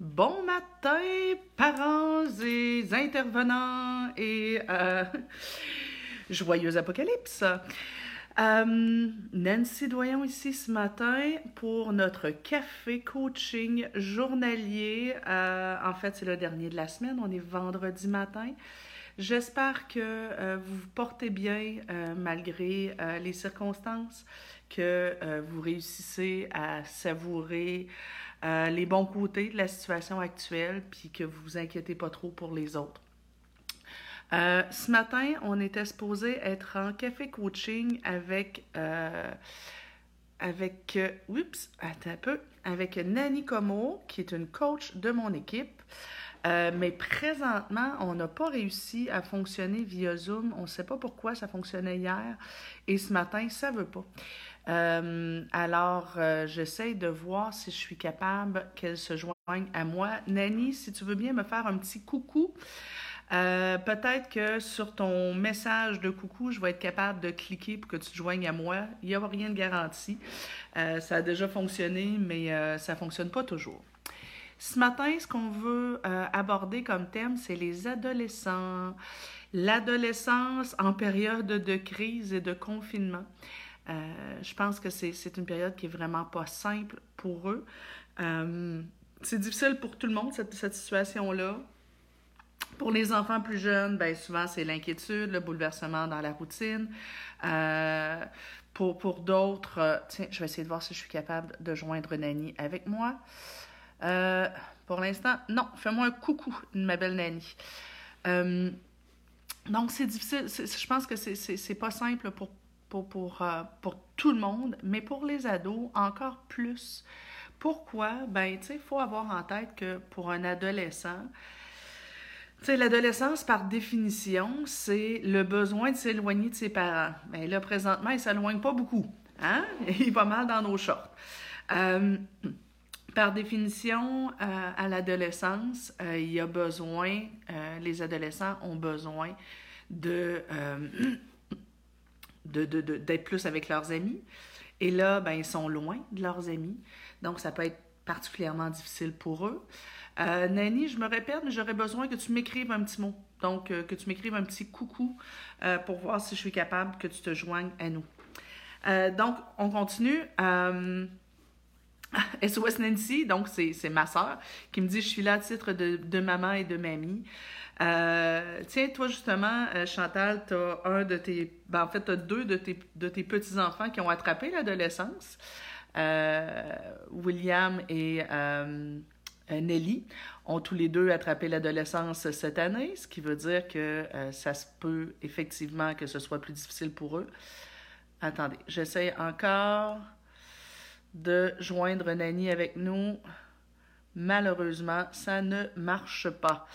Bon matin, parents et intervenants et euh, joyeux apocalypse. Euh, Nancy Doyon ici ce matin pour notre café coaching journalier. Euh, en fait, c'est le dernier de la semaine. On est vendredi matin. J'espère que vous vous portez bien malgré les circonstances, que vous réussissez à savourer euh, les bons côtés de la situation actuelle, puis que vous vous inquiétez pas trop pour les autres. Euh, ce matin, on était supposé être en café coaching avec, euh, avec, oups, attends un peu, avec Nani Como, qui est une coach de mon équipe. mais présentement, on n'a pas réussi à fonctionner via Zoom. On ne sait pas pourquoi ça fonctionnait hier et ce matin, ça ne veut pas. Euh, alors, euh, j'essaie de voir si je suis capable qu'elle se joigne à moi. Nani, si tu veux bien me faire un petit coucou, euh, peut-être que sur ton message de coucou, je vais être capable de cliquer pour que tu te joignes à moi. Il n'y a rien de garanti. ça a déjà fonctionné, mais ça ne fonctionne pas toujours. Ce matin, ce qu'on veut aborder comme thème, c'est les adolescents. L'adolescence en période de crise et de confinement. Euh, je pense que c'est une période qui est vraiment pas simple pour eux. Euh, c'est difficile pour tout le monde, cette, situation-là. Pour les enfants plus jeunes, ben souvent c'est l'inquiétude, le bouleversement dans la routine. Euh, pour pour d'autres, tiens, je vais essayer de voir si je suis capable de joindre Nani avec moi. pour l'instant, non, fais-moi un coucou, ma belle Nani. donc, c'est difficile. Je pense que c'est pas simple pour pour, euh, pour, tout le monde, mais pour les ados, encore plus. Pourquoi? Ben, tu sais, il faut avoir en tête que pour un adolescent, l'adolescence, par définition, c'est le besoin de s'éloigner de ses parents. Ben, là, présentement, il ne s'éloigne pas beaucoup. Hein? Il va mal dans nos shorts. Euh, par définition, euh, à l'adolescence, il y a besoin, les adolescents ont besoin de d'être de, de, plus avec leurs amis. Et là, ben, ils sont loin de leurs amis. Donc, ça peut être particulièrement difficile pour eux. Euh, Nani, je me répète, mais j'aurais besoin que tu m'écrives un petit mot. Donc, euh, que tu m'écrives un petit coucou euh, pour voir si je suis capable que tu te joignes à nous. donc, on continue. SOS Nancy, donc c'est ma soeur, qui me dit Je suis là à titre de, de maman et de mamie. Euh, tiens, toi, justement, euh, Chantal, tu as un de tes. Ben, en fait, tu as deux de tes, de tes petits-enfants qui ont attrapé l'adolescence. Euh, William et Nelly ont tous les deux attrapé l'adolescence cette année, ce qui veut dire que ça se peut effectivement que ce soit plus difficile pour eux. Attendez, j'essaie encore de joindre Nani avec nous. Malheureusement, ça ne marche pas.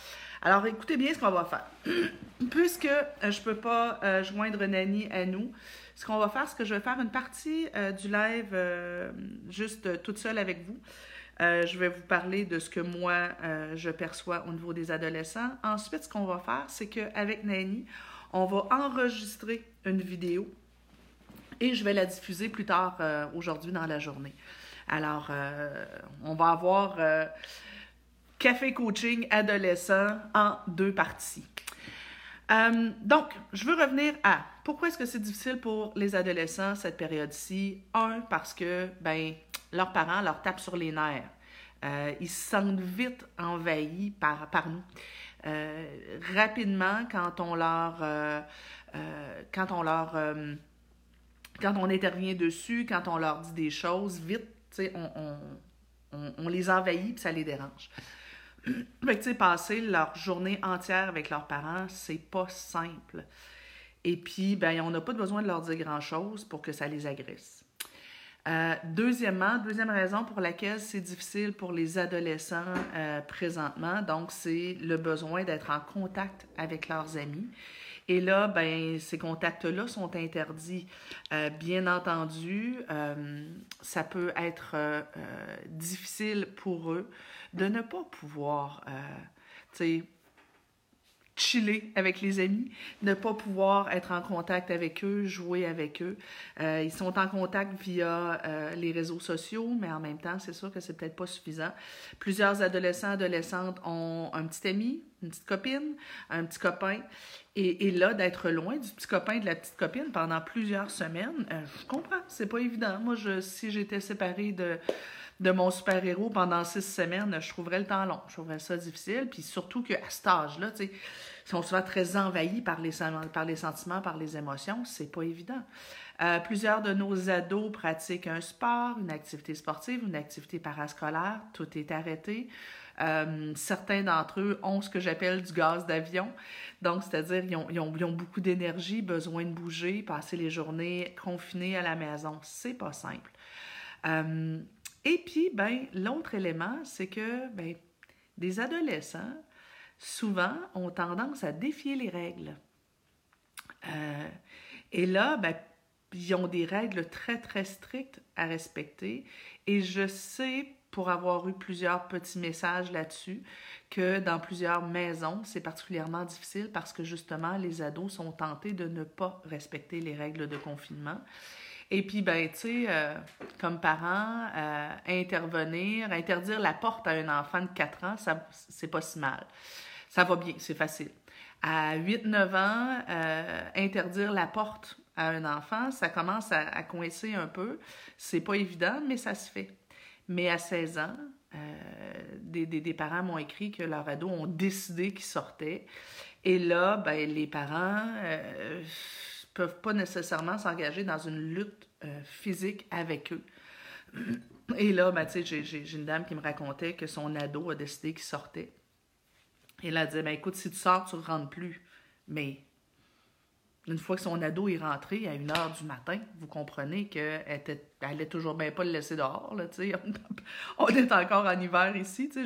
Alors, écoutez bien ce qu'on va faire. Puisque euh, je ne peux pas euh, joindre Nani à nous, ce qu'on va faire, c'est que je vais faire une partie euh, du live juste toute seule avec vous. je vais vous parler de ce que moi, je perçois au niveau des adolescents. Ensuite, ce qu'on va faire, c'est qu'avec Nani, on va enregistrer une vidéo et je vais la diffuser plus tard aujourd'hui dans la journée. Alors, on va avoir Café coaching adolescent en deux parties. Euh, donc, je veux revenir à pourquoi est-ce que c'est difficile pour les adolescents cette période-ci? Un, parce que ben, leurs parents leur tapent sur les nerfs. Euh, ils se sentent vite envahis par, par nous. Euh, rapidement, quand on leur, quand on leur, quand on intervient dessus, quand on leur dit des choses, vite, on, on, on, on les envahit et ça les dérange. Fait que, passer leur journée entière avec leurs parents, c'est pas simple. Et puis, ben, on n'a pas besoin de leur dire grand-chose pour que ça les agresse. Euh, deuxièmement, deuxième raison pour laquelle c'est difficile pour les adolescents euh, présentement, donc c'est le besoin d'être en contact avec leurs amis. Et là, ben, ces contacts-là sont interdits. Euh, bien entendu, ça peut être difficile pour eux de ne pas pouvoir, euh, chiller avec les amis, ne pas pouvoir être en contact avec eux, jouer avec eux. Euh, ils sont en contact via euh, les réseaux sociaux, mais en même temps, c'est sûr que c'est peut-être pas suffisant. Plusieurs adolescents, adolescentes ont un petit ami, une petite copine, un petit copain. Et, là, d'être loin du petit copain et de la petite copine pendant plusieurs semaines, euh, je comprends, c'est pas évident. Moi, si j'étais séparée de mon super-héros pendant six semaines, je trouverais le temps long. Je trouverais ça difficile. Puis surtout qu'à cet âge-là, tu sais, ils sont souvent très envahis par les, par les sentiments, par les émotions. C'est pas évident. Euh, plusieurs de nos ados pratiquent un sport, une activité sportive, une activité parascolaire. Tout est arrêté. Euh, certains d'entre eux ont ce que j'appelle du gaz d'avion. Donc, c'est-à-dire, ils ont, beaucoup d'énergie, besoin de bouger, passer les journées confinés à la maison. C'est pas simple. Euh, et puis, ben, l'autre élément, c'est que ben, des adolescents, souvent, ont tendance à défier les règles. Euh, et là, ben, ils ont des règles très, très strictes à respecter. Et je sais, pour avoir eu plusieurs petits messages là-dessus, que dans plusieurs maisons, c'est particulièrement difficile parce que justement, les ados sont tentés de ne pas respecter les règles de confinement. Et puis, ben, tu sais, euh, comme parent, euh, intervenir, interdire la porte à un enfant de 4 ans, ça, c'est pas si mal. Ça va bien, c'est facile. À 8-9 ans, euh, interdire la porte à un enfant, ça commence à, à coincer un peu. C'est pas évident, mais ça se fait. Mais à 16 ans, des, des, des, parents m'ont écrit que leurs ados ont décidé qu'ils sortaient. Et là, ben, les parents peuvent pas nécessairement s'engager dans une lutte euh, physique avec eux. Et là, ben, j'ai une dame qui me racontait que son ado a décidé qu'il sortait. Et là, elle disait, ben, écoute, si tu sors, tu ne rentres plus. Mais une fois que son ado est rentré à une heure du matin, vous comprenez qu'elle n'allait toujours bien pas le laisser dehors. Là, on est encore en hiver ici. sais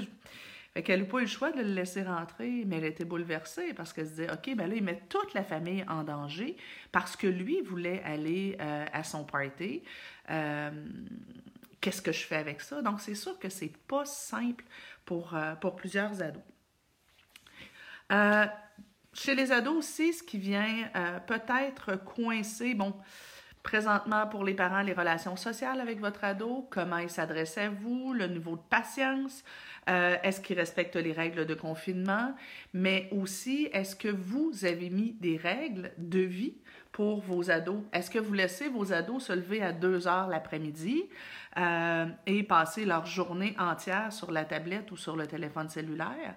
fait qu'elle n'a pas eu le choix de le laisser rentrer, mais elle était bouleversée parce qu'elle se disait, OK, ben là, il met toute la famille en danger parce que lui voulait aller euh, à son party. Euh, qu'est-ce que je fais avec ça? Donc, c'est sûr que c'est pas simple pour, euh, pour plusieurs ados. Chez les ados aussi, ce qui vient peut-être coincer, bon, présentement pour les parents, les relations sociales avec votre ado, comment il s'adresse à vous, le niveau de patience, euh, est-ce qu'il respecte les règles de confinement, mais aussi est-ce que vous avez mis des règles de vie pour vos ados? Est-ce que vous laissez vos ados se lever à 2 heures l'après-midi euh, et passer leur journée entière sur la tablette ou sur le téléphone cellulaire?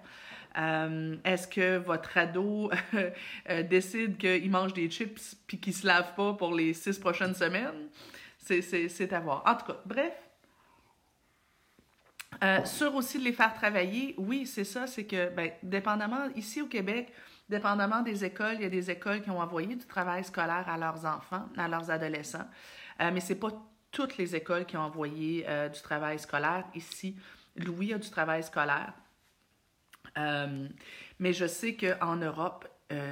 Euh, est-ce que votre ado décide qu'il mange des chips puis qu'il se lave pas pour les six prochaines semaines? C'est à voir. En tout cas, bref, euh, sur aussi de les faire travailler, oui, c'est ça, c'est que, ben, dépendamment, ici au Québec, dépendamment des écoles, il y a des écoles qui ont envoyé du travail scolaire à leurs enfants, à leurs adolescents, euh, mais ce n'est pas toutes les écoles qui ont envoyé euh, du travail scolaire. Ici, Louis a du travail scolaire. Mais je sais qu'en Europe,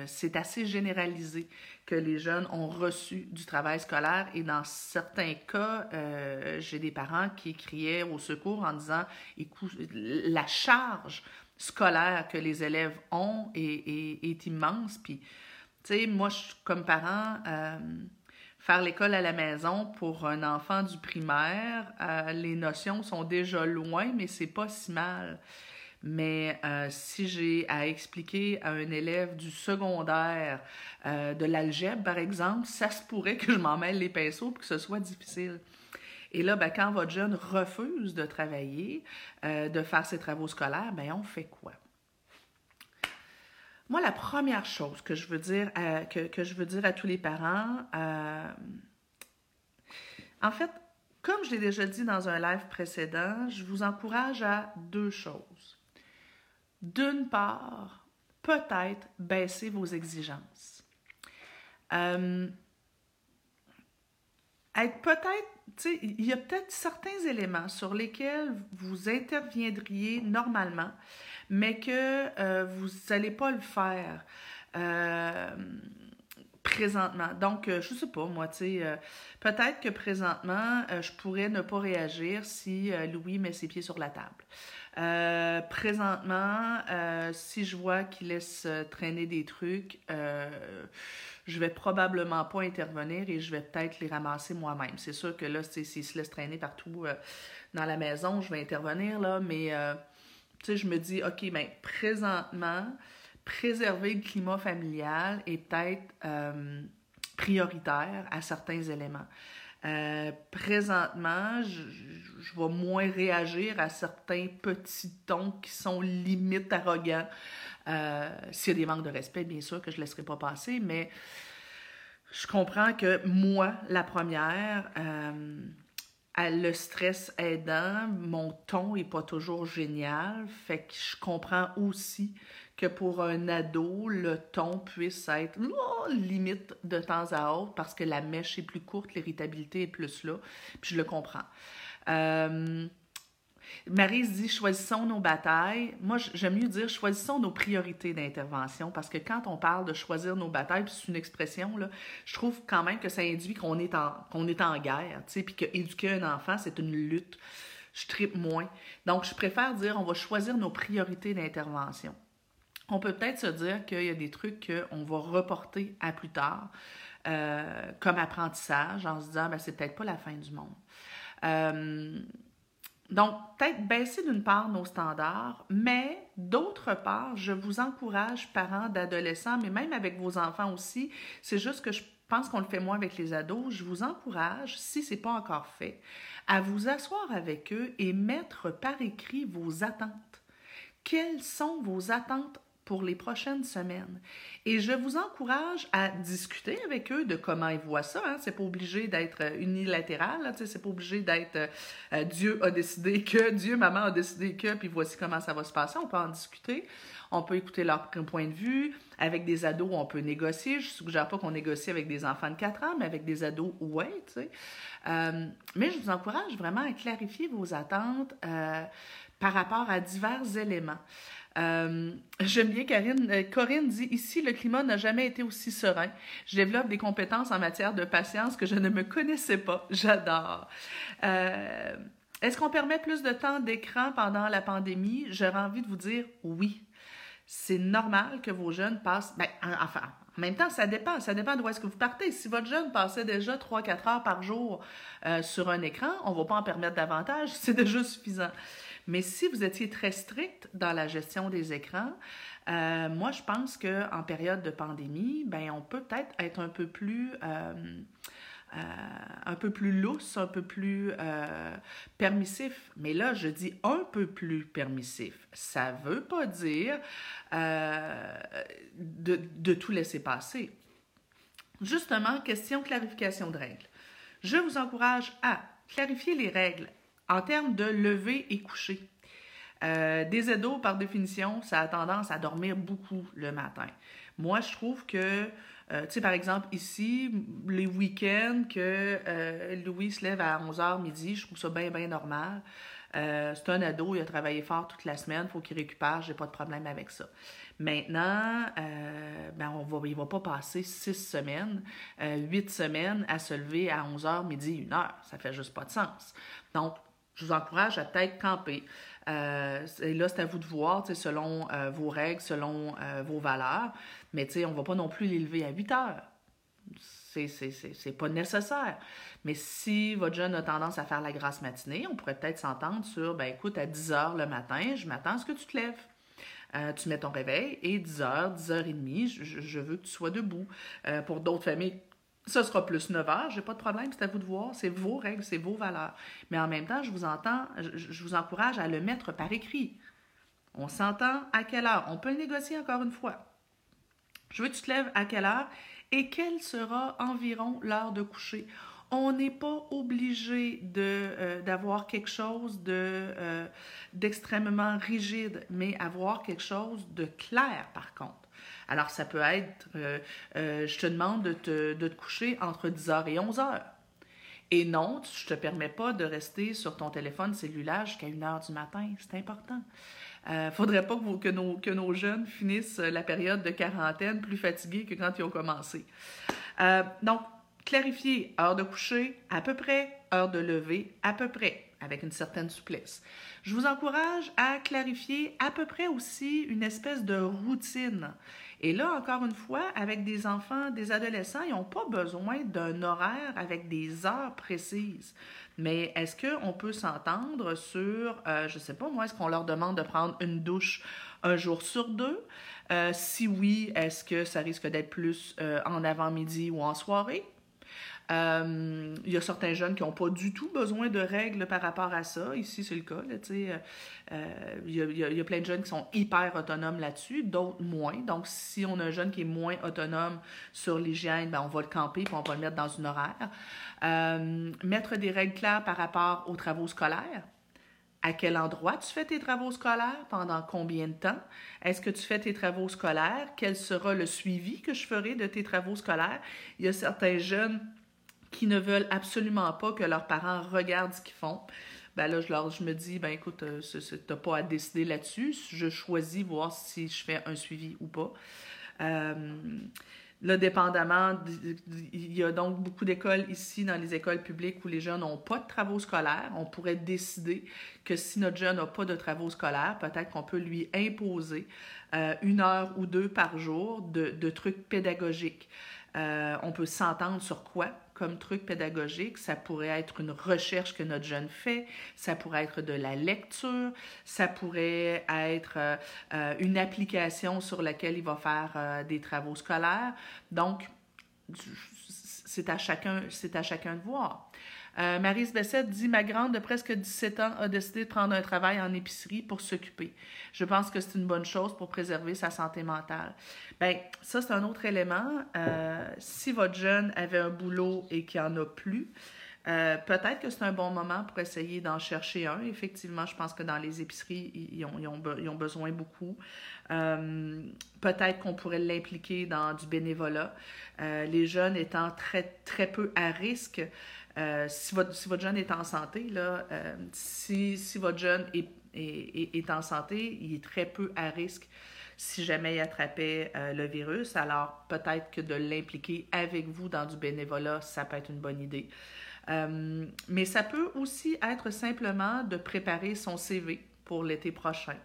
c'est assez généralisé que les jeunes ont reçu du travail scolaire et dans certains cas, euh, j'ai des parents qui criaient au secours en disant, écoute, la charge scolaire que les élèves ont est, immense. Puis, tu sais, moi, comme parent, euh, faire l'école à la maison pour un enfant du primaire, euh, les notions sont déjà loin, mais c'est pas si mal. Mais euh, si j'ai à expliquer à un élève du secondaire euh, de l'algèbre, par exemple, ça se pourrait que je m'en mêle les pinceaux pour que ce soit difficile. Et là, ben, quand votre jeune refuse de travailler, euh, de faire ses travaux scolaires, ben, on fait quoi? Moi, la première chose que je veux dire que, que je veux dire à tous les parents, en fait, comme je l'ai déjà dit dans un live précédent, je vous encourage à deux choses. D'une part, peut-être baisser vos exigences. Euh, être peut-être, il y a peut-être certains éléments sur lesquels vous interviendriez normalement, mais que euh, vous n'allez pas le faire. Euh, présentement. Donc, je ne sais pas, moi, tu sais, peut-être que présentement, je pourrais ne pas réagir si Louis met ses pieds sur la table. Euh, présentement, euh, si je vois qu'il laisse traîner des trucs, je vais probablement pas intervenir et je vais peut-être les ramasser moi-même. C'est sûr que là, s'il se laisse traîner partout dans la maison, je vais intervenir, là, mais je me dis, OK, bien, présentement, préserver le climat familial est peut-être prioritaire à certains éléments. Euh, présentement, je, vais moins réagir à certains petits tons qui sont limite arrogants. Euh, S'il y a des manques de respect, bien sûr que je ne laisserai pas passer, mais je comprends que moi, la première, euh, le stress aidant, mon ton n'est pas toujours génial. Fait que je comprends aussi que pour un ado, le ton puisse être limite de temps à autre parce que la mèche est plus courte, l'irritabilité est plus là. Puis je le comprends. Euh, Marie dit choisissons nos batailles. Moi, j'aime mieux dire choisissons nos priorités d'intervention parce que quand on parle de choisir nos batailles, c'est une expression, là, je trouve quand même que ça induit qu'on est en, qu'on est en guerre, tu sais, puis qu'éduquer un enfant, c'est une lutte. Je tripe moins. Donc, je préfère dire on va choisir nos priorités d'intervention. On peut peut-être se dire qu'il y a des trucs qu'on va reporter à plus tard, euh, comme apprentissage, en se disant, ben, c'est peut-être pas la fin du monde. Euh, donc, peut-être baisser d'une part nos standards, mais d'autre part, je vous encourage, parents d'adolescents, mais même avec vos enfants aussi, c'est juste que je pense qu'on le fait moins avec les ados, je vous encourage, si ce n'est pas encore fait, à vous asseoir avec eux et mettre par écrit vos attentes. Quelles sont vos attentes pour les prochaines semaines. Et je vous encourage à discuter avec eux de comment ils voient ça. Hein. C'est pas obligé d'être euh, unilatéral. C'est pas obligé d'être euh, euh, Dieu a décidé que, Dieu, maman a décidé que, puis voici comment ça va se passer. On peut en discuter. On peut écouter leur point de vue. Avec des ados, on peut négocier. Je suggère pas qu'on négocie avec des enfants de 4 ans, mais avec des ados, ouais, mais je vous encourage vraiment à clarifier vos attentes par rapport à divers éléments. Euh, j'aime bien Karine. Euh, Corinne dit ici, le climat n'a jamais été aussi serein. Je développe des compétences en matière de patience que je ne me connaissais pas. J'adore. Euh, est-ce qu'on permet plus de temps d'écran pendant la pandémie? J'aurais envie de vous dire oui. C'est normal que vos jeunes passent. Ben, enfin, en même temps, ça dépend. Ça dépend d'où est-ce que vous partez. Si votre jeune passait déjà 3-4 heures par jour sur un écran, on ne va pas en permettre davantage. C'est déjà suffisant. Mais si vous étiez très strict dans la gestion des écrans, euh, moi, je pense qu'en période de pandémie, ben, on peut peut-être être un peu plus... Euh, euh, un peu plus lousse, un peu plus permissif. Mais là, je dis un peu plus permissif. Ça ne veut pas dire de, de, tout laisser passer. Justement, question clarification de règles. Je vous encourage à clarifier les règles en termes de lever et coucher, euh, des ados, par définition, ça a tendance à dormir beaucoup le matin. Moi, je trouve que, euh, tu sais, par exemple, ici, les week-ends, que euh, Louis se lève à 11h midi, je trouve ça bien, bien normal. c'est un ado, il a travaillé fort toute la semaine, faut qu'il récupère, j'ai pas de problème avec ça. Maintenant, ben on va, il va pas passer six semaines, huit semaines à se lever à 11h, midi, 1h. Ça fait juste pas de sens. Donc, je vous encourage à peut-être camper. Euh, et là, c'est à vous de voir, selon euh, vos règles, selon euh, vos valeurs. Mais on ne va pas non plus l'élever à 8 heures. C'est pas nécessaire. Mais si votre jeune a tendance à faire la grasse matinée, on pourrait peut-être s'entendre sur, ben écoute, à 10 heures le matin, je m'attends à ce que tu te lèves. tu mets ton réveil et 10 heures, 10 heures et demie, je, je veux que tu sois debout. pour d'autres familles, ce sera plus 9 heures, j'ai pas de problème, c'est à vous de voir, c'est vos règles, c'est vos valeurs. Mais en même temps, je vous entends, je, vous encourage à le mettre par écrit. On s'entend à quelle heure? On peut le négocier encore une fois. Je veux que tu te lèves à quelle heure et quelle sera environ l'heure de coucher? On n'est pas obligé euh, d'avoir quelque chose euh, d'extrêmement rigide, mais avoir quelque chose de clair par contre. Alors, ça peut être, euh, euh, je te demande de te, coucher entre 10h et 11h. Et non, je te permets pas de rester sur ton téléphone cellulaire jusqu'à 1h du matin. C'est important. Euh, faudrait pas que, nos, que, nos, jeunes finissent la période de quarantaine plus fatigués que quand ils ont commencé. donc, clarifier heure de coucher, à peu près, heure de lever, à peu près. Avec une certaine souplesse. Je vous encourage à clarifier à peu près aussi une espèce de routine. Et là, encore une fois, avec des enfants, des adolescents, ils n'ont pas besoin d'un horaire avec des heures précises. Mais est-ce qu'on peut s'entendre sur, euh, je ne sais pas moi, est-ce qu'on leur demande de prendre une douche un jour sur deux? Euh, si oui, est-ce que ça risque d'être plus euh, en avant-midi ou en soirée? Euh, il y a certains jeunes qui n'ont pas du tout besoin de règles par rapport à ça. Ici, c'est le cas. il, y a, plein de jeunes qui sont hyper autonomes là-dessus, d'autres moins. Donc, si on a un jeune qui est moins autonome sur l'hygiène, ben, on va le camper et on va le mettre dans une horaire. mettre des règles claires par rapport aux travaux scolaires à quel endroit tu fais tes travaux scolaires, pendant combien de temps, est-ce que tu fais tes travaux scolaires, quel sera le suivi que je ferai de tes travaux scolaires? Il y a certains jeunes qui ne veulent absolument pas que leurs parents regardent ce qu'ils font. Ben là, je, leur, je me dis, ben écoute, euh, tu n'as pas à décider là-dessus. Je choisis voir si je fais un suivi ou pas. Euh, Là, dépendamment, il y a donc beaucoup d'écoles ici, dans les écoles publiques, où les jeunes n'ont pas de travaux scolaires. On pourrait décider que si notre jeune n'a pas de travaux scolaires, peut-être qu'on peut lui imposer euh, une heure ou deux par jour de, trucs pédagogiques. On peut s'entendre sur quoi? Comme truc pédagogique. Ça pourrait être une recherche que notre jeune fait, ça pourrait être de la lecture, ça pourrait être euh, euh, une application sur laquelle il va faire des travaux scolaires. Donc, c'est à chacun, c'est à chacun de voir. Euh, Marise Bessette dit Ma grande de presque 17 ans a décidé de prendre un travail en épicerie pour s'occuper. Je pense que c'est une bonne chose pour préserver sa santé mentale. Bien, ça, c'est un autre élément. Euh, si votre jeune avait un boulot et qu'il n'y en a plus, euh, peut-être que c'est un bon moment pour essayer d'en chercher un. Effectivement, je pense que dans les épiceries, ils ont, ils ont, ils ont besoin beaucoup. Euh, peut-être qu'on pourrait l'impliquer dans du bénévolat. Euh, les jeunes étant très, très peu à risque, euh, si, votre, jeune est en santé, là, euh, si votre jeune est, est, est, en santé, il est très peu à risque si jamais il attrapait euh, le virus. Alors, peut-être que de l'impliquer avec vous dans du bénévolat, ça peut être une bonne idée. mais ça peut aussi être simplement de préparer son CV pour l'été prochain.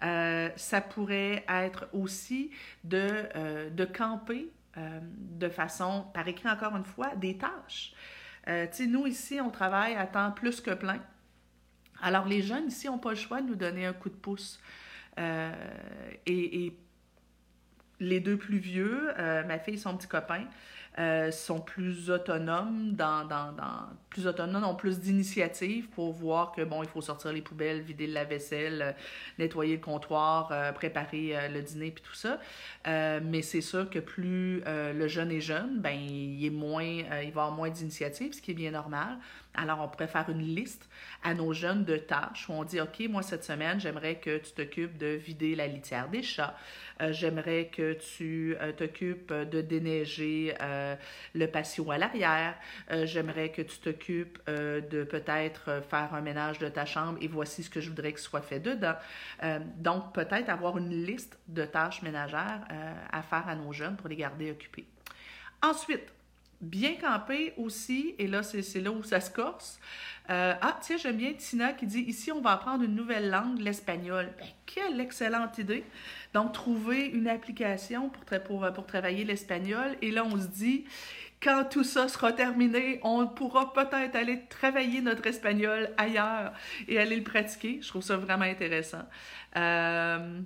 ça pourrait être aussi de, de camper de façon, par écrit encore une fois, des tâches. Euh, nous, ici, on travaille à temps plus que plein. Alors, les jeunes ici n'ont pas le choix de nous donner un coup de pouce. Euh, et, les deux plus vieux, euh, ma fille et son petit copain, euh, sont plus autonomes dans, dans, dans plus autonomes, ont plus d'initiatives pour voir que bon, il faut sortir les poubelles, vider la vaisselle, euh, nettoyer le comptoir, euh, préparer le dîner puis tout ça. mais c'est sûr que plus le jeune est jeune, ben il est moins, il va avoir moins d'initiatives, ce qui est bien normal. Alors, on pourrait faire une liste à nos jeunes de tâches où on dit, OK, moi, cette semaine, j'aimerais que tu t'occupes de vider la litière des chats. Euh, j'aimerais que tu euh, t'occupes de déneiger euh, le patio à l'arrière. j'aimerais que tu t'occupes de peut-être faire un ménage de ta chambre et voici ce que je voudrais que soit fait dedans. donc, peut-être avoir une liste de tâches ménagères à faire à nos jeunes pour les garder occupés. Ensuite, bien camper aussi, et là, c'est là où ça se corse. Euh, ah, tiens, j'aime bien Tina qui dit ici, on va apprendre une nouvelle langue, l'espagnol. Ben, quelle excellente idée! Donc, trouver une application pour, pour, pour travailler l'espagnol. Et là, on se dit, quand tout ça sera terminé, on pourra peut-être aller travailler notre espagnol ailleurs et aller le pratiquer. Je trouve ça vraiment intéressant. Euh,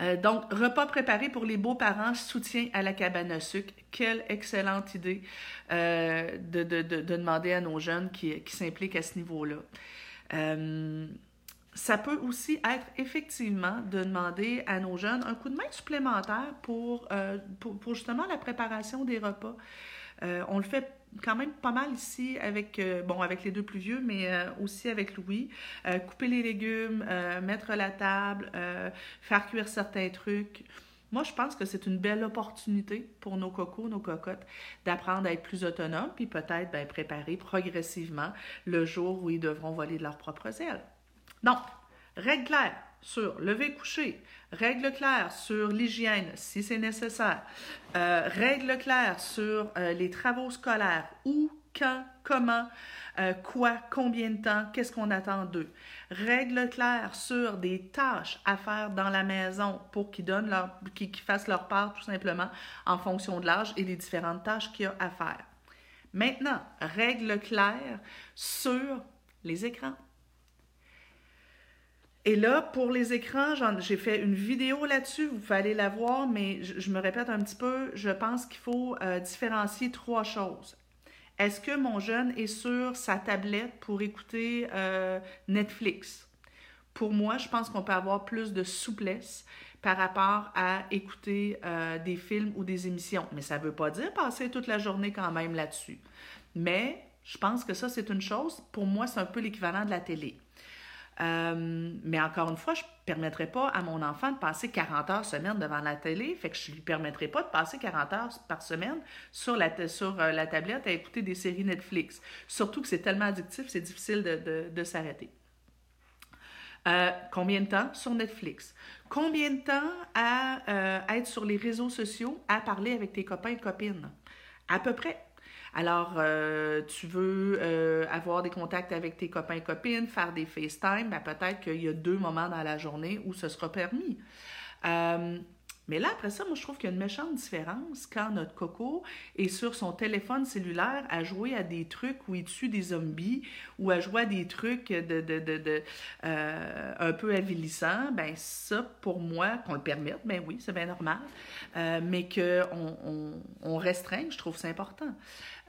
euh, donc, repas préparé pour les beaux-parents, soutien à la cabane à sucre. Quelle excellente idée euh, de, de, de, demander à nos jeunes qui, s'impliquent à ce niveau-là. Euh, ça peut aussi être effectivement de demander à nos jeunes un coup de main supplémentaire pour, pour, pour justement la préparation des repas. on le fait quand même pas mal ici avec, euh, bon, avec les deux plus vieux, mais euh, aussi avec Louis. Euh, couper les légumes, mettre la table, faire cuire certains trucs. Moi, je pense que c'est une belle opportunité pour nos cocos, nos cocottes, d'apprendre à être plus autonomes, puis peut-être ben, préparer progressivement le jour où ils devront voler de leurs propres ailes. Donc, règle claire sur lever-coucher, règle claire sur l'hygiène si c'est nécessaire, euh, règle claire sur euh, les travaux scolaires, où quand, comment, euh, quoi, combien de temps, qu'est-ce qu'on attend d'eux. Règles claires sur des tâches à faire dans la maison pour qu'ils donnent leur, qu'ils fassent leur part tout simplement en fonction de l'âge et des différentes tâches qu'il y a à faire. Maintenant, règles claires sur les écrans. Et là, pour les écrans, j'ai fait une vidéo là-dessus, vous pouvez aller la voir, mais je, me répète un petit peu, je pense qu'il faut euh, différencier trois choses. Est-ce que mon jeune est sur sa tablette pour écouter euh, Netflix? Pour moi, je pense qu'on peut avoir plus de souplesse par rapport à écouter euh, des films ou des émissions. Mais ça ne veut pas dire passer toute la journée quand même là-dessus. Mais je pense que ça, c'est une chose. Pour moi, c'est un peu l'équivalent de la télé. Euh, mais encore une fois, je ne permettrai pas à mon enfant de passer 40 heures semaine devant la télé, fait que je ne lui permettrai pas de passer 40 heures par semaine sur la, sur euh, la tablette à écouter des séries Netflix. Surtout que c'est tellement addictif, c'est difficile de, de, s'arrêter. Euh, combien de temps sur Netflix? Combien de temps à être sur les réseaux sociaux, à parler avec tes copains et copines? À peu près alors, euh, tu veux euh, avoir des contacts avec tes copains et copines, faire des FaceTime, ben peut-être qu'il y a deux moments dans la journée où ce sera permis. Euh, mais là, après ça, moi, je trouve qu'il y a une méchante différence quand notre coco est sur son téléphone cellulaire à jouer à des trucs où il tue des zombies ou à jouer à des trucs de, de, de, de un peu avilissants. Ben ça, pour moi, qu'on le permette, ben oui, c'est bien normal, mais qu'on on, on restreigne, je trouve c'est important.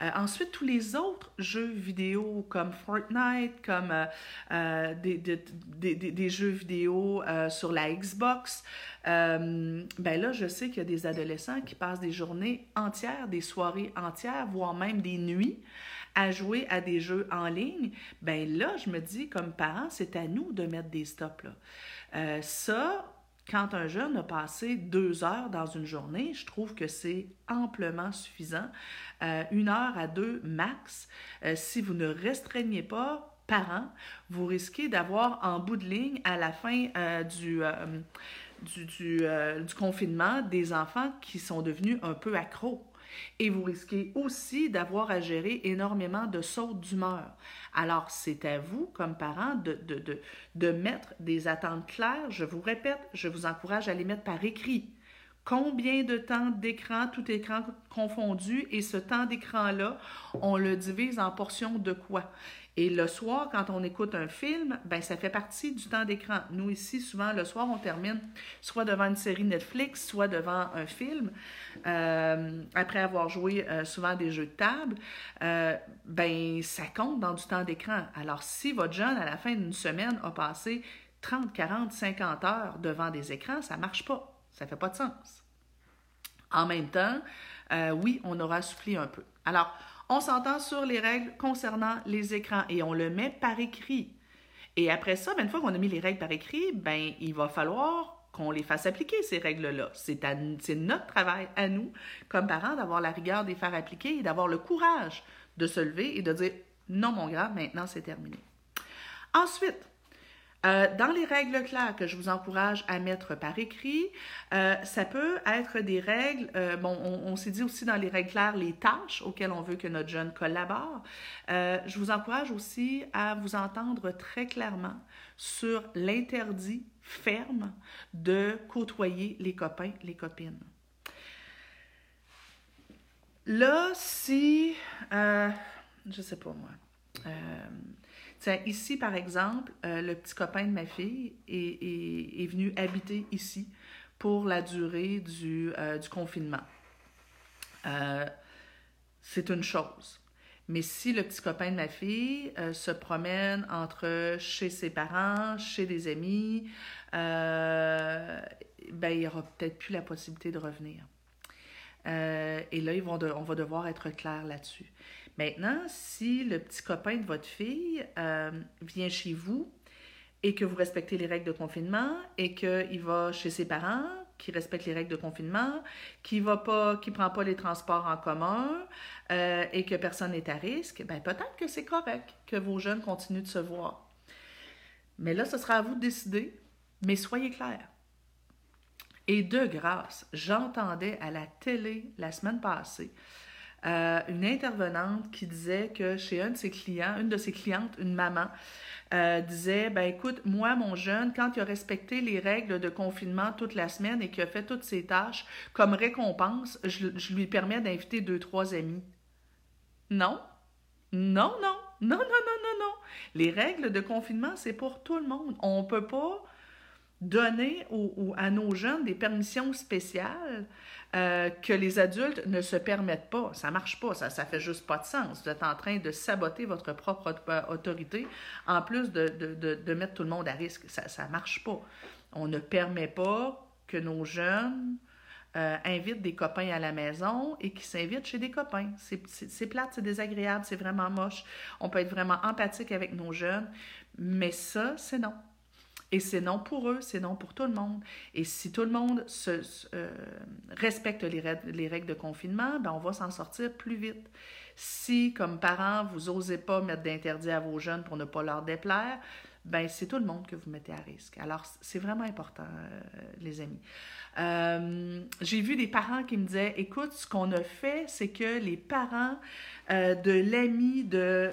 Euh, ensuite, tous les autres jeux vidéo comme Fortnite, comme euh, euh, des, des, des, jeux vidéo sur la Xbox, ben là, je sais qu'il y a des adolescents qui passent des journées entières, des soirées entières, voire même des nuits à jouer à des jeux en ligne, ben là, je me dis, comme parents, c'est à nous de mettre des stops. Là. ça, quand un jeune a passé deux heures dans une journée, je trouve que c'est amplement suffisant. Euh, une heure à deux max. Euh, si vous ne restreignez pas par an, vous risquez d'avoir en bout de ligne à la fin euh, du, du, confinement des enfants qui sont devenus un peu accros. Et vous risquez aussi d'avoir à gérer énormément de sautes d'humeur. Alors, c'est à vous, comme parents, de, de, de, de, mettre des attentes claires. Je vous répète, je vous encourage à les mettre par écrit. Combien de temps d'écran, tout écran confondu, et ce temps d'écran-là, on le divise en portions de quoi? Et le soir, quand on écoute un film, ben ça fait partie du temps d'écran. Nous, ici, souvent, le soir, on termine soit devant une série Netflix, soit devant un film. Euh, après avoir joué euh, souvent des jeux de table, euh, ben ça compte dans du temps d'écran. Alors, si votre jeune, à la fin d'une semaine, a passé 30, 40, 50 heures devant des écrans, ça marche pas. Ça ne fait pas de sens. En même temps, oui, on aura soufflé un peu. Alors, on s'entend sur les règles concernant les écrans et on le met par écrit. Et après ça, ben, une fois qu'on a mis les règles par écrit, ben, il va falloir qu'on les fasse appliquer, ces règles-là. C'est notre travail à nous, comme parents, d'avoir la rigueur de les faire appliquer et d'avoir le courage de se lever et de dire non, mon gars, maintenant c'est terminé. Ensuite, euh, dans les règles claires que je vous encourage à mettre par écrit, euh, ça peut être des règles, euh, bon, on, s'est dit aussi dans les règles claires les tâches auxquelles on veut que notre jeune collabore. je vous encourage aussi à vous entendre très clairement sur l'interdit ferme de côtoyer les copains, les copines. Là, si, je sais pas moi, ici, par exemple, euh, le petit copain de ma fille est, venu habiter ici pour la durée du, euh, confinement. Euh, c'est une chose. Mais si le petit copain de ma fille se promène entre chez ses parents, chez des amis, ben, il n'y aura peut-être plus la possibilité de revenir. et là, ils vont on va devoir être clair là-dessus. Maintenant, si le petit copain de votre fille euh, vient chez vous et que vous respectez les règles de confinement et qu'il va chez ses parents qui respectent les règles de confinement, qui va pas, qui prend pas les transports en commun euh, et que personne n'est à risque, ben peut-être que c'est correct que vos jeunes continuent de se voir. Mais là, ce sera à vous de décider, mais soyez clairs. Et de grâce, j'entendais à la télé la semaine passée euh, une intervenante qui disait que chez un de ses clients, une de ses clientes, une maman, euh, disait ben écoute, moi, mon jeune, quand il a respecté les règles de confinement toute la semaine et qu'il a fait toutes ses tâches, comme récompense, je, lui permets d'inviter deux, trois amis. Non? Non, non, non, non, non, non, non. Les règles de confinement, c'est pour tout le monde. On ne peut pas donner à nos jeunes des permissions spéciales euh, que les adultes ne se permettent pas. Ça marche pas, ça ne fait juste pas de sens. Vous êtes en train de saboter votre propre autorité, en plus de, de, de, mettre tout le monde à risque. Ça ne marche pas. On ne permet pas que nos jeunes euh, invitent des copains à la maison et qui s'invitent chez des copains. C'est plate, c'est désagréable, c'est vraiment moche. On peut être vraiment empathique avec nos jeunes, mais ça, c'est non. Et c'est non pour eux, c'est non pour tout le monde. Et si tout le monde euh, respecte les, les, règles de confinement, ben on va s'en sortir plus vite. Si, comme parents, vous n'osez pas mettre d'interdit à vos jeunes pour ne pas leur déplaire, ben c'est tout le monde que vous mettez à risque. Alors, c'est vraiment important, euh, les amis. Euh, j'ai vu des parents qui me disaient, écoute, ce qu'on a fait, c'est que les parents de l'ami de,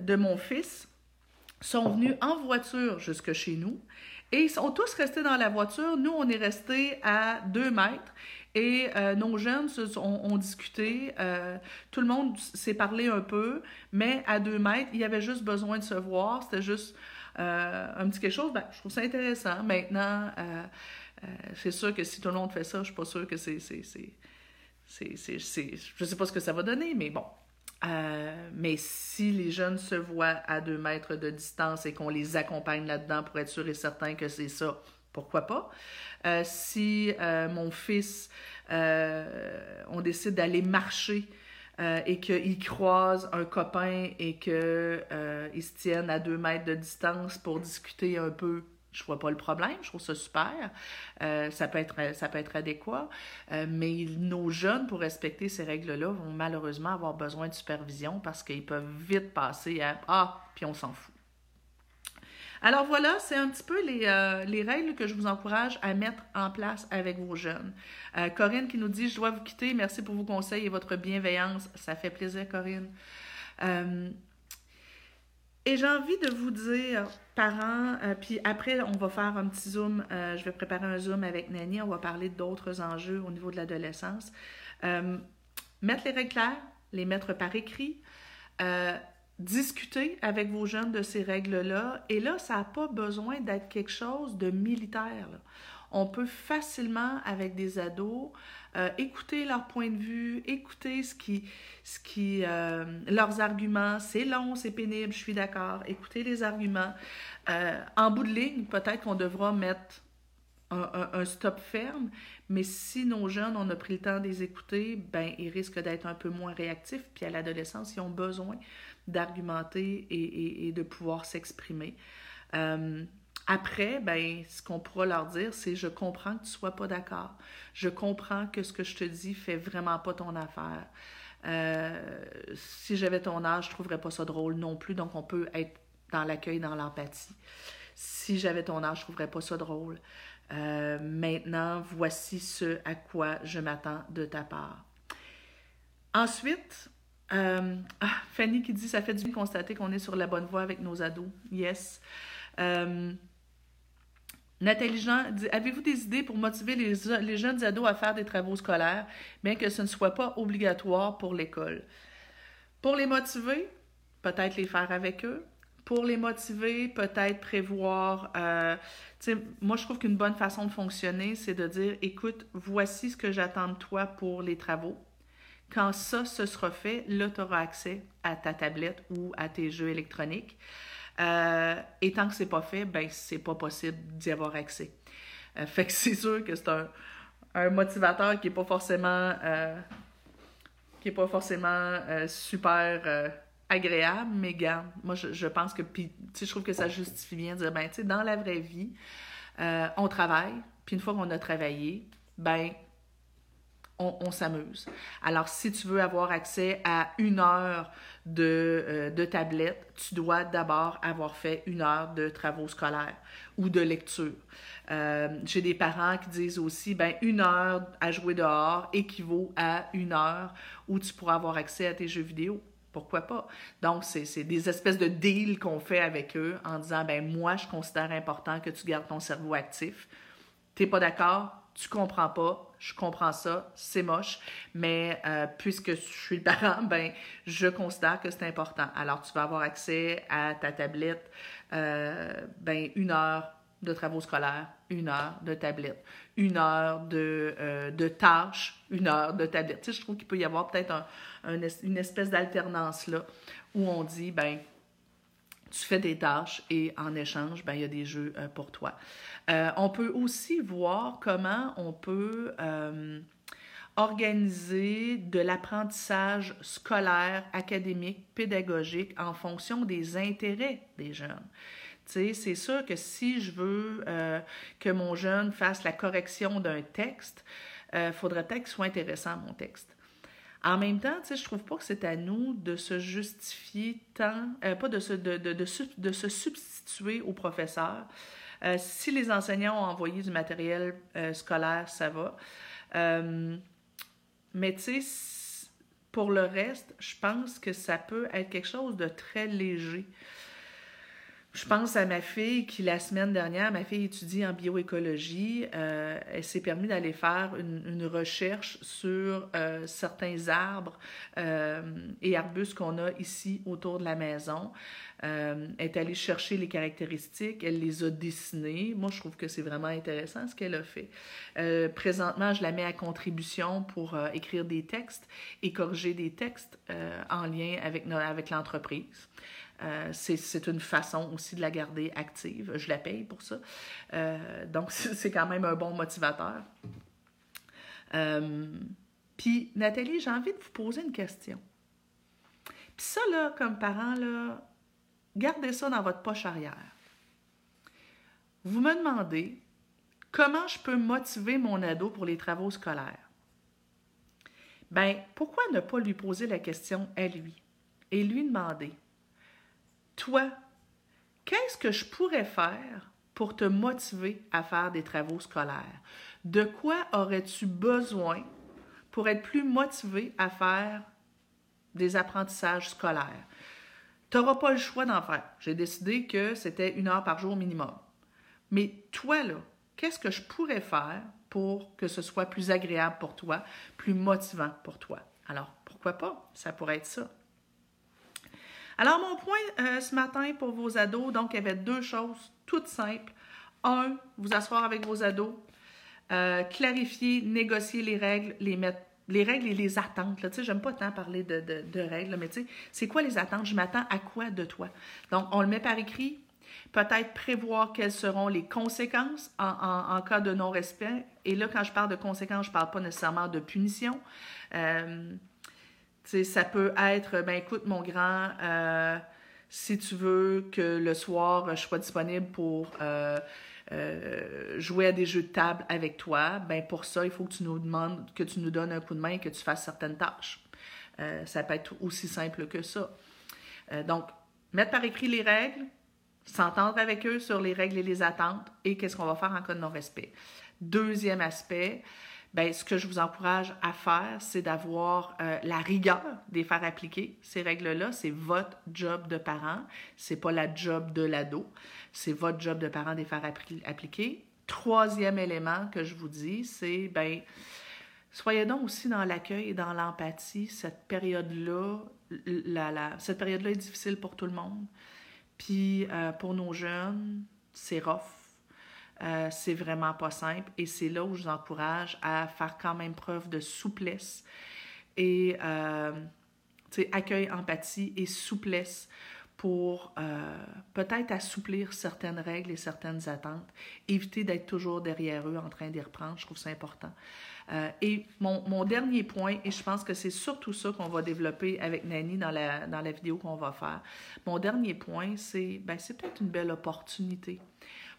de mon fils, sont venus en voiture jusque chez nous et ils sont tous restés dans la voiture. Nous, on est restés à deux mètres et euh, nos jeunes ont discuté. Euh, tout le monde s'est parlé un peu, mais à deux mètres, il y avait juste besoin de se voir. C'était juste euh, un petit quelque chose. Ben, je trouve ça intéressant. Maintenant, c'est sûr que si tout le monde fait ça, je suis pas sûre que c'est. Je sais pas ce que ça va donner, mais bon, euh, mais si les jeunes se voient à deux mètres de distance et qu'on les accompagne là-dedans pour être sûr et certain que c'est ça, pourquoi pas? Euh, si euh, mon fils, on décide d'aller marcher et qu'il croise un copain et qu'ils se tiennent à deux mètres de distance pour discuter un peu je vois pas le problème, je trouve ça super. Euh, ça, peut être, adéquat. Euh, mais nos jeunes, pour respecter ces règles-là, vont malheureusement avoir besoin de supervision parce qu'ils peuvent vite passer à Ah, puis on s'en fout. Alors voilà, c'est un petit peu les, euh, les, règles que je vous encourage à mettre en place avec vos jeunes. Corinne qui nous dit Je dois vous quitter, merci pour vos conseils et votre bienveillance. Ça fait plaisir, Corinne. Et j'ai envie de vous dire, parents, euh, puis après, on va faire un petit zoom, euh, je vais préparer un zoom avec Nani, on va parler d'autres enjeux au niveau de l'adolescence. Euh, mettre les règles claires, les mettre par écrit, discuter avec vos jeunes de ces règles-là. Et là, ça n'a pas besoin d'être quelque chose de militaire. On peut facilement, avec des ados, euh, écouter leur point de vue, écouter ce qui, ce qui, euh, leurs arguments. C'est long, c'est pénible, je suis d'accord. Écouter les arguments. Euh, en bout de ligne, peut-être qu'on devra mettre un, stop ferme, mais si nos jeunes, on a pris le temps de les écouter, ben, ils risquent d'être un peu moins réactifs. Puis à l'adolescence, ils ont besoin d'argumenter et, et, de pouvoir s'exprimer. Après, ben, ce qu'on pourra leur dire, c'est je comprends que tu sois pas d'accord. Je comprends que ce que je te dis fait vraiment pas ton affaire. Euh, si j'avais ton âge, je trouverais pas ça drôle non plus. Donc, on peut être dans l'accueil, dans l'empathie. Si j'avais ton âge, je trouverais pas ça drôle. Euh, maintenant, voici ce à quoi je m'attends de ta part. Ensuite, euh, ah, Fanny qui dit ça fait du bien de constater qu'on est sur la bonne voie avec nos ados. Yes. Nathalie Jean dit Avez-vous des idées pour motiver les, jeunes ados à faire des travaux scolaires, bien que ce ne soit pas obligatoire pour l'école? Pour les motiver, peut-être les faire avec eux. Pour les motiver, peut-être prévoir. Euh, moi, je trouve qu'une bonne façon de fonctionner, c'est de dire Écoute, voici ce que j'attends de toi pour les travaux. Quand ça, ce sera fait, là, tu auras accès à ta tablette ou à tes jeux électroniques. Euh, et tant que c'est pas fait, ben c'est pas possible d'y avoir accès. Euh, fait que c'est sûr que c'est un, un, motivateur qui est pas forcément euh, qui est pas forcément super agréable, mais garde, moi je, je pense que puis je trouve que ça justifie bien de dire ben tu sais dans la vraie vie, on travaille, puis une fois qu'on a travaillé, ben on, s'amuse. Alors, si tu veux avoir accès à une heure de, euh, de tablette, tu dois d'abord avoir fait une heure de travaux scolaires ou de lecture. Euh, j'ai des parents qui disent aussi, ben une heure à jouer dehors équivaut à une heure où tu pourras avoir accès à tes jeux vidéo. Pourquoi pas? Donc, c'est des espèces de deals qu'on fait avec eux en disant, ben moi, je considère important que tu gardes ton cerveau actif. T'es pas d'accord? Tu comprends pas? Je comprends ça, c'est moche, mais euh, puisque je suis le parent, ben je considère que c'est important. Alors, tu vas avoir accès à ta tablette, euh, ben une heure de travaux scolaires, une heure de tablette, une heure de, euh, de tâches, une heure de tablette. Tu sais, je trouve qu'il peut y avoir peut-être une espèce d'alternance là où on dit, ben, tu fais des tâches et en échange, ben, il y a des jeux euh, pour toi. Euh, on peut aussi voir comment on peut organiser de l'apprentissage scolaire, académique, pédagogique en fonction des intérêts des jeunes c'est sûr que si je veux euh, que mon jeune fasse la correction d'un texte, il euh, faudrait peut-être qu'il soit intéressant, mon texte. En même temps, je ne trouve pas que c'est à nous de se justifier tant, euh, pas de se, de, de, de, se substituer au professeur. si les enseignants ont envoyé du matériel scolaire, ça va. mais tu sais, pour le reste, je pense que ça peut être quelque chose de très léger. Je pense à ma fille qui, la semaine dernière, ma fille étudie en bioécologie. Euh, elle s'est permis d'aller faire une, recherche sur euh, certains arbres euh, et arbustes qu'on a ici autour de la maison. elle est allée chercher les caractéristiques, elle les a dessinées. Moi, je trouve que c'est vraiment intéressant ce qu'elle a fait. présentement, je la mets à contribution pour écrire des textes et corriger des textes en lien avec, avec l'entreprise. Euh, c'est une façon aussi de la garder active. Je la paye pour ça. Euh, donc, c'est quand même un bon motivateur. Euh, puis, Nathalie, j'ai envie de vous poser une question. Puis ça, là, comme parent, là, gardez ça dans votre poche arrière. Vous me demandez comment je peux motiver mon ado pour les travaux scolaires? Ben, pourquoi ne pas lui poser la question à lui et lui demander toi, qu'est-ce que je pourrais faire pour te motiver à faire des travaux scolaires? De quoi aurais-tu besoin pour être plus motivé à faire des apprentissages scolaires? Tu n'auras pas le choix d'en faire. J'ai décidé que c'était une heure par jour minimum. Mais toi, là, qu'est-ce que je pourrais faire pour que ce soit plus agréable pour toi, plus motivant pour toi? Alors, pourquoi pas? Ça pourrait être ça. Alors, mon point euh, ce matin pour vos ados, donc, il y avait deux choses toutes simples. Un, vous asseoir avec vos ados, euh, clarifier, négocier les règles, les mettre les règles et les attentes. Tu sais, j'aime pas tant parler de, règles, mais tu sais, c'est quoi les attentes? Je m'attends à quoi de toi? Donc, on le met par écrit. Peut-être prévoir quelles seront les conséquences en, en, cas de non-respect. Et là, quand je parle de conséquences, je parle pas nécessairement de punition. Euh, ça peut être, ben écoute, mon grand, euh, si tu veux que le soir, je sois disponible pour euh, euh, jouer à des jeux de table avec toi, ben pour ça, il faut que tu nous demandes, que tu nous donnes un coup de main et que tu fasses certaines tâches. ça peut être aussi simple que ça. donc, mettre par écrit les règles, s'entendre avec eux sur les règles et les attentes et qu'est-ce qu'on va faire en cas de non-respect. Deuxième aspect, Bien, ce que je vous encourage à faire, c'est d'avoir euh, la rigueur des faire appliquer ces règles-là. C'est votre job de parent, c'est pas la job de l'ado, c'est votre job de parent des faire appliquer. Troisième élément que je vous dis, c'est ben soyez donc aussi dans l'accueil et dans l'empathie. Cette période-là, la, cette période-là est difficile pour tout le monde. Puis euh, pour nos jeunes, c'est rough euh, c'est vraiment pas simple et c'est là où je vous encourage à faire quand même preuve de souplesse et euh, accueil, empathie et souplesse pour euh, peut-être assouplir certaines règles et certaines attentes, éviter d'être toujours derrière eux en train d'y reprendre, je trouve ça important. Euh, et mon, mon, dernier point, et je pense que c'est surtout ça qu'on va développer avec Nani dans la, dans la vidéo qu'on va faire, mon dernier point, c'est ben, c'est peut-être une belle opportunité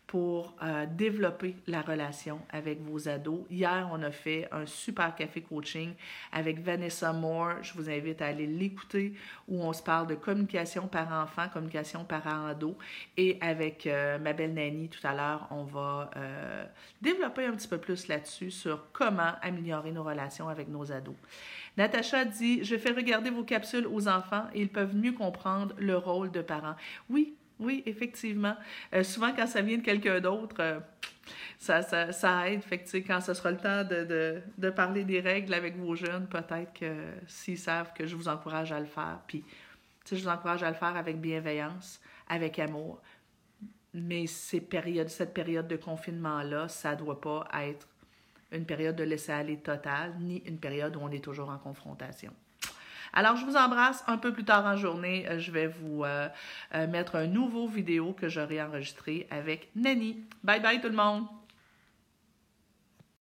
pour euh, développer la relation avec vos ados. Hier, on a fait un super café coaching avec Vanessa Moore. Je vous invite à aller l'écouter où on se parle de communication par enfant, communication par ado. Et avec euh, ma belle Nanny tout à l'heure, on va euh, développer un petit peu plus là-dessus sur comment améliorer nos relations avec nos ados. Natacha dit Je fais regarder vos capsules aux enfants et ils peuvent mieux comprendre le rôle de parents. Oui, oui, effectivement. Euh, souvent, quand ça vient de quelqu'un d'autre, euh, ça, ça, ça, aide. Fait quand ce sera le temps de, parler des règles avec vos jeunes, peut-être que s'ils savent que je vous encourage à le faire, puis je vous encourage à le faire avec bienveillance, avec amour. Mais cette période de confinement-là, ça ne doit pas être une période de laisser-aller total, ni une période où on est toujours en confrontation. Alors, je vous embrasse. Un peu plus tard en journée, euh, je vais vous euh, euh, mettre un nouveau vidéo que j'aurai enregistré avec Nani. Bye bye tout le monde!